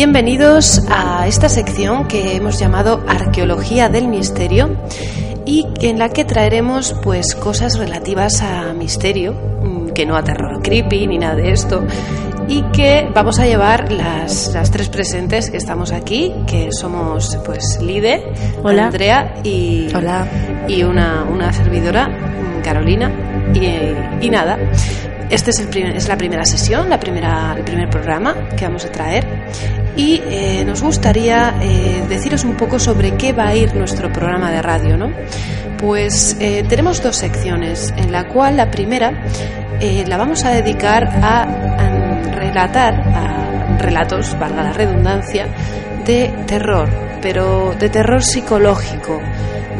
Bienvenidos a esta sección que hemos llamado Arqueología del Misterio y en la que traeremos pues cosas relativas a misterio, mm, que no a terror creepy ni nada de esto, y que vamos a llevar las, las tres presentes que estamos aquí, que somos pues Lide, Hola. Andrea y, Hola. y una, una servidora, mm, Carolina, y, y nada. Este es, el primer- es la primera sesión, la primera, el primer programa que vamos a traer y eh, nos gustaría eh, deciros un poco sobre qué va a ir nuestro programa de radio, ¿no? Pues eh, tenemos dos secciones, en la cual la primera la vamos a dedicar a, a relatar a relatos, valga la redundancia, de terror, pero de terror psicológico,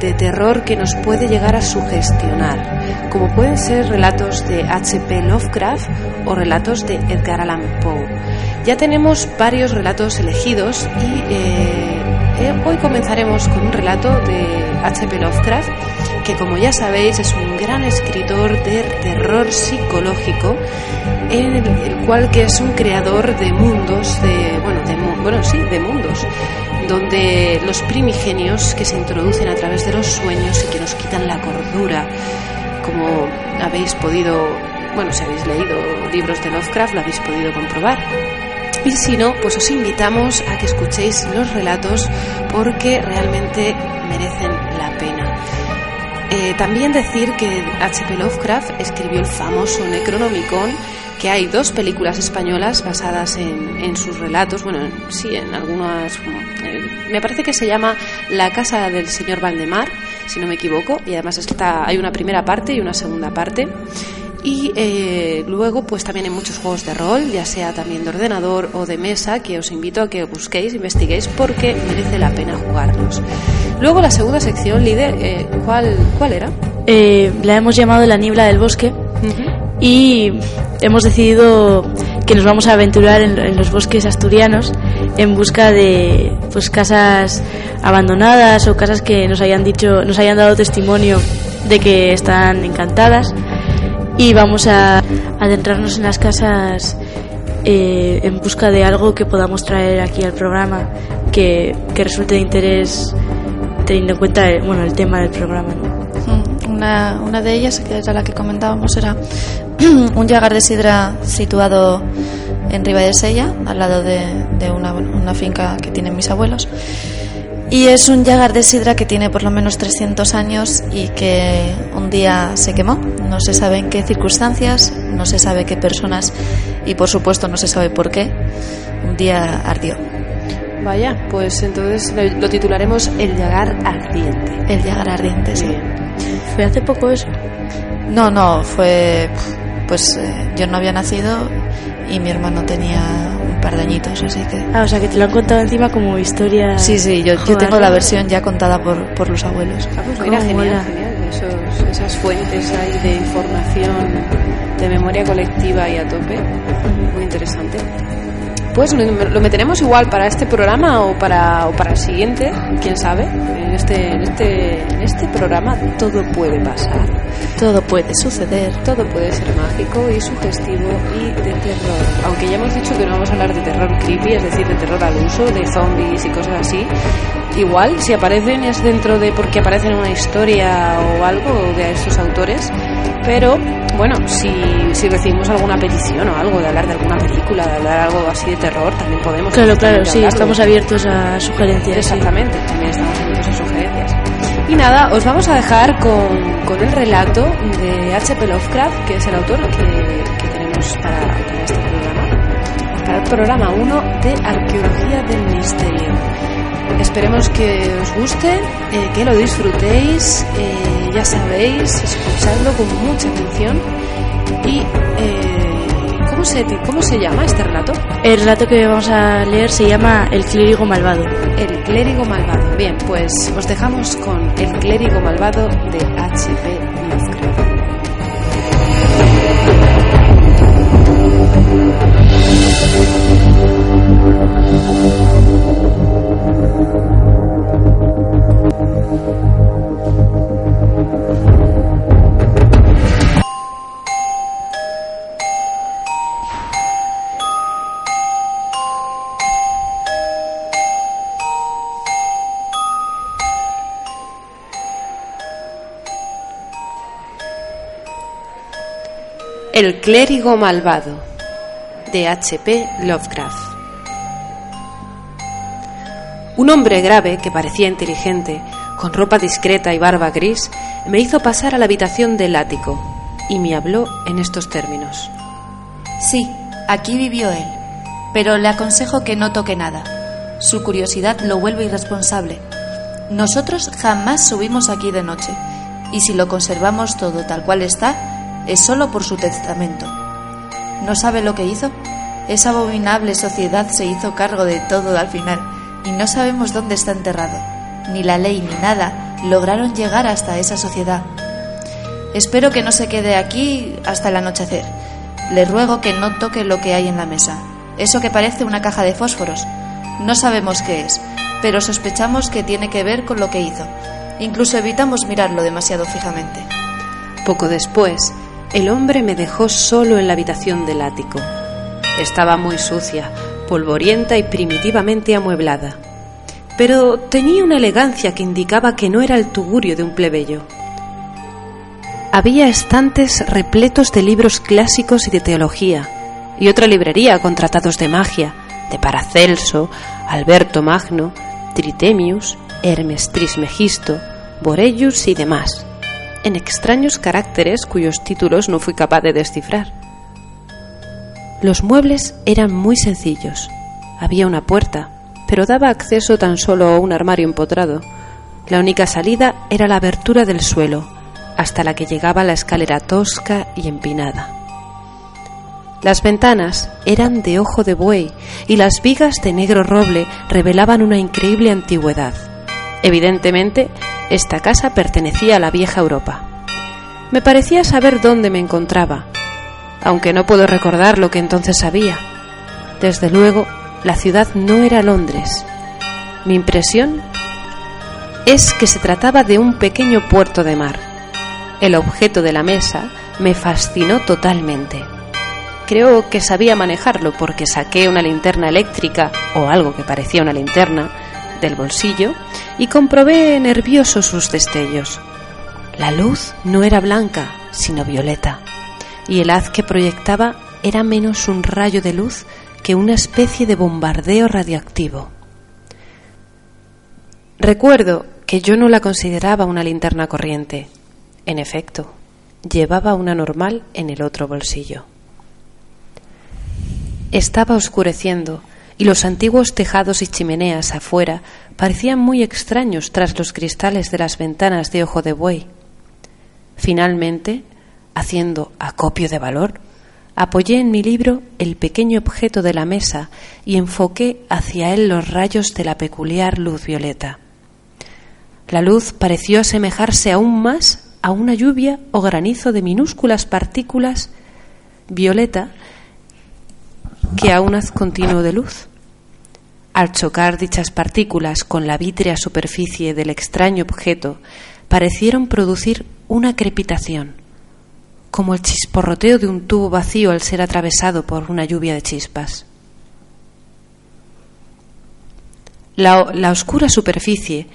de terror que nos puede llegar a sugestionar, como pueden ser relatos de H.P. Lovecraft o relatos de Edgar Allan Poe. Ya tenemos varios relatos elegidos y eh, eh, hoy comenzaremos con un relato de H.P. Lovecraft, que como ya sabéis es un gran escritor de terror psicológico, en el, el cual que es un creador de mundos, de bueno, de bueno sí, de mundos, donde los primigenios que se introducen a través de los sueños y que nos quitan la cordura, como habéis podido, bueno, si habéis leído libros de Lovecraft, lo habéis podido comprobar. Y si no, pues os invitamos a que escuchéis los relatos porque realmente merecen la pena. Eh, también decir que H.P. Lovecraft escribió el famoso Necronomicon, que hay dos películas españolas basadas en, en sus relatos, bueno, en- sí, en algunas... eh, me parece que se llama La casa del señor Valdemar, si no me equivoco, y además está, hay una primera parte y una segunda parte. Y eh, luego, pues también hay muchos juegos de rol, ya sea también de ordenador o de mesa, que os invito a que busquéis, investiguéis, porque merece la pena jugarlos. Luego la segunda sección, líder, eh, ¿cuál, ¿cuál era? Eh, la hemos llamado La niebla del bosque y hemos decidido que nos vamos a aventurar en, en los bosques asturianos en busca de pues casas abandonadas o casas que nos hayan dicho, nos hayan dado testimonio de que están encantadas y vamos a adentrarnos en las casas eh, en busca de algo que podamos traer aquí al programa que, que resulte de interés teniendo en cuenta el, bueno, el tema del programa. Mm, Una, una de ellas, que era la que comentábamos, era un llagar de sidra situado en Riva de Sella, al lado de, de una, una finca que tienen mis abuelos. Y es un llagar de sidra que tiene por lo menos 300 años y que un día se quemó. No se sabe en qué circunstancias, no se sabe qué personas y por supuesto no se sabe por qué. Un día ardió. Vaya, pues entonces lo, titularemos El llagar ardiente. El llagar ardiente, sí. Fue hace poco eso. No, no, fue. Pues eh, yo no había nacido y mi hermano tenía un par de añitos, así que. Ah, o sea que te lo han contado encima como historia. Sí, sí, yo, yo tengo la versión ya contada por, por los abuelos. Ah, pues mira, genial, genial. Esos- esas fuentes ahí de información de memoria colectiva y a tope. Muy interesante. Pues lo lo meteremos igual para este programa o para, o para el siguiente, quién sabe. En este, en, este, en este programa todo puede pasar. Todo puede suceder. Todo puede ser mágico y sugestivo y de terror. Aunque ya hemos dicho que no vamos a hablar de terror creepy, es decir, de terror al uso, de zombies y cosas así. Igual, si aparecen es dentro de porque aparecen en una historia o algo de estos autores. Pero, bueno, si, si recibimos alguna petición o algo de hablar de alguna película, de hablar algo así de terror, también podemos. Claro, claro, sí, hablarlo. estamos abiertos a sugerencias. sí. Exactamente, también estamos abiertos a sugerencias. Y nada, os vamos a dejar con, con el relato de H.P. Lovecraft, que es el autor que, que tenemos para, para este programa, para el programa 1 de Arqueología del Misterio. Esperemos que os guste, eh, que lo disfrutéis, eh, ya sabéis, escuchadlo con mucha atención. Y, eh, ¿cómo, se, ¿cómo se llama este relato? El relato que vamos a leer se llama El clérigo malvado. El clérigo malvado. Bien, pues os dejamos con El clérigo malvado de H.P. El clérigo malvado de H.P. Lovecraft. Un hombre grave que parecía inteligente, con ropa discreta y barba gris, me hizo pasar a la habitación del ático y me habló en estos términos. Sí, aquí vivió él, pero le aconsejo que no toque nada. Su curiosidad lo vuelve irresponsable. Nosotros jamás subimos aquí de noche, y si lo conservamos todo tal cual está, es solo por su testamento. ¿No sabe lo que hizo? Esa abominable sociedad se hizo cargo de todo al final, y no sabemos dónde está enterrado. Ni la ley ni nada lograron llegar hasta esa sociedad. Espero que no se quede aquí hasta el anochecer. Le ruego que no toque lo que hay en la mesa. Eso que parece una caja de fósforos. No sabemos qué es, pero sospechamos que tiene que ver con lo que hizo. Incluso evitamos mirarlo demasiado fijamente. Poco después, el hombre me dejó solo en la habitación del ático. Estaba muy sucia, polvorienta y primitivamente amueblada, pero tenía una elegancia que indicaba que no era el tugurio de un plebeyo. Había estantes repletos de libros clásicos y de teología, y otra librería con tratados de magia, de Paracelso, Alberto Magno, Tritemius, Hermes Trismegisto, Borellus y demás, en extraños caracteres cuyos títulos no fui capaz de descifrar. Los muebles eran muy sencillos. Había una puerta, pero daba acceso tan solo a un armario empotrado. La única salida era la abertura del suelo, hasta la que llegaba la escalera tosca y empinada. Las ventanas eran de ojo de buey y las vigas de negro roble revelaban una increíble antigüedad. Evidentemente, esta casa pertenecía a la vieja Europa. Me parecía saber dónde me encontraba, aunque no puedo recordar lo que entonces sabía. Desde luego, la ciudad no era Londres. Mi impresión es que se trataba de un pequeño puerto de mar. El objeto de la mesa me fascinó totalmente. Creo que sabía manejarlo porque saqué una linterna eléctrica o algo que parecía una linterna del bolsillo y comprobé nervioso sus destellos. La luz no era blanca, sino violeta, y el haz que proyectaba era menos un rayo de luz que una especie de bombardeo radioactivo. Recuerdo que yo no la consideraba una linterna corriente. En efecto, llevaba una normal en el otro bolsillo. Estaba oscureciendo y los antiguos tejados y chimeneas afuera parecían muy extraños tras los cristales de las ventanas de ojo de buey. Finalmente, haciendo acopio de valor, apoyé en mi libro el pequeño objeto de la mesa y enfoqué hacia él los rayos de la peculiar luz violeta. La luz pareció asemejarse aún más a una lluvia o granizo de minúsculas partículas violeta que a continuo de luz. Al chocar dichas partículas con la vítrea superficie del extraño objeto, parecieron producir una crepitación, como el chisporroteo de un tubo vacío al ser atravesado por una lluvia de chispas. La, la oscura superficie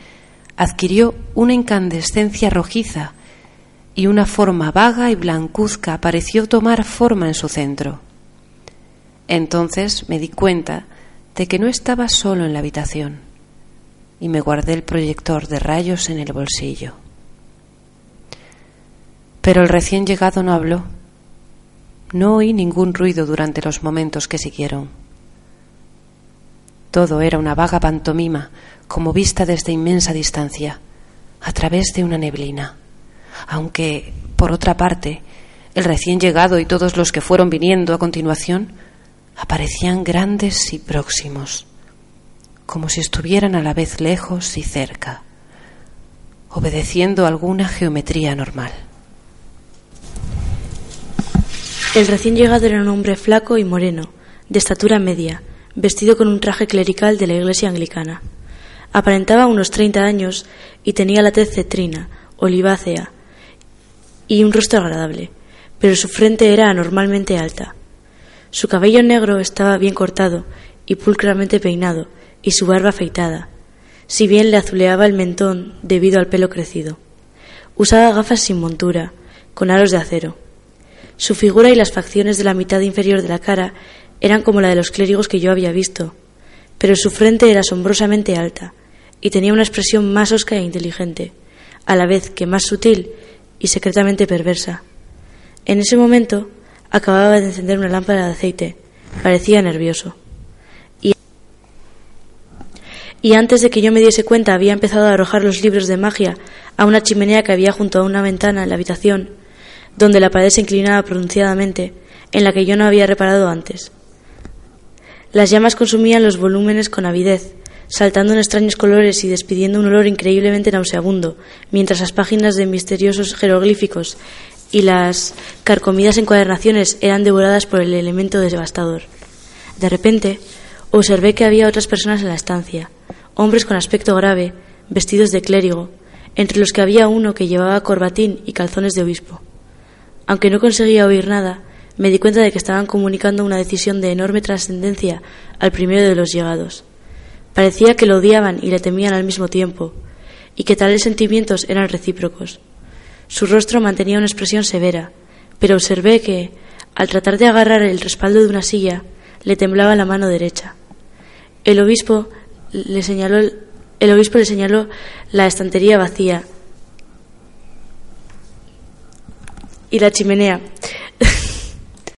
adquirió una incandescencia rojiza y una forma vaga y blancuzca pareció tomar forma en su centro. Entonces me di cuenta de que no estaba solo en la habitación y me guardé el proyector de rayos en el bolsillo. Pero el recién llegado no habló. No oí ningún ruido durante los momentos que siguieron. Todo era una vaga pantomima, como vista desde inmensa distancia, a través de una neblina. Aunque, por otra parte, el recién llegado y todos los que fueron viniendo a continuación aparecían grandes y próximos, como si estuvieran a la vez lejos y cerca, obedeciendo alguna geometría normal. El recién llegado era un hombre flaco y moreno, de estatura media, vestido con un traje clerical de la iglesia anglicana. Aparentaba unos treinta años y tenía la tez cetrina, olivácea y un rostro agradable, pero su frente era anormalmente alta. Su cabello negro estaba bien cortado y pulcramente peinado, y su barba afeitada, si bien le azuleaba el mentón debido al pelo crecido. Usaba gafas sin montura, con aros de acero. Su figura y las facciones de la mitad inferior de la cara eran como la de los clérigos que yo había visto, pero su frente era asombrosamente alta y tenía una expresión más osca e inteligente, a la vez que más sutil y secretamente perversa. En ese momento acababa de encender una lámpara de aceite. Parecía nervioso. Y, y antes de que yo me diese cuenta había empezado a arrojar los libros de magia a una chimenea que había junto a una ventana en la habitación, donde la pared se inclinaba pronunciadamente, en la que yo no había reparado antes. Las llamas consumían los volúmenes con avidez, saltando en extraños colores y despidiendo un olor increíblemente nauseabundo, mientras las páginas de misteriosos jeroglíficos y las carcomidas encuadernaciones eran devoradas por el elemento devastador. De repente, observé que había otras personas en la estancia, hombres con aspecto grave, vestidos de clérigo, entre los que había uno que llevaba corbatín y calzones de obispo. Aunque no conseguía oír nada, me di cuenta de que estaban comunicando una decisión de enorme trascendencia al primero de los llegados. Parecía que lo odiaban y le temían al mismo tiempo, y que tales sentimientos eran recíprocos. Su rostro mantenía una expresión severa, pero observé que, al tratar de agarrar el respaldo de una silla, le temblaba la mano derecha. El obispo le señaló, el obispo le señaló la estantería vacía y la chimenea,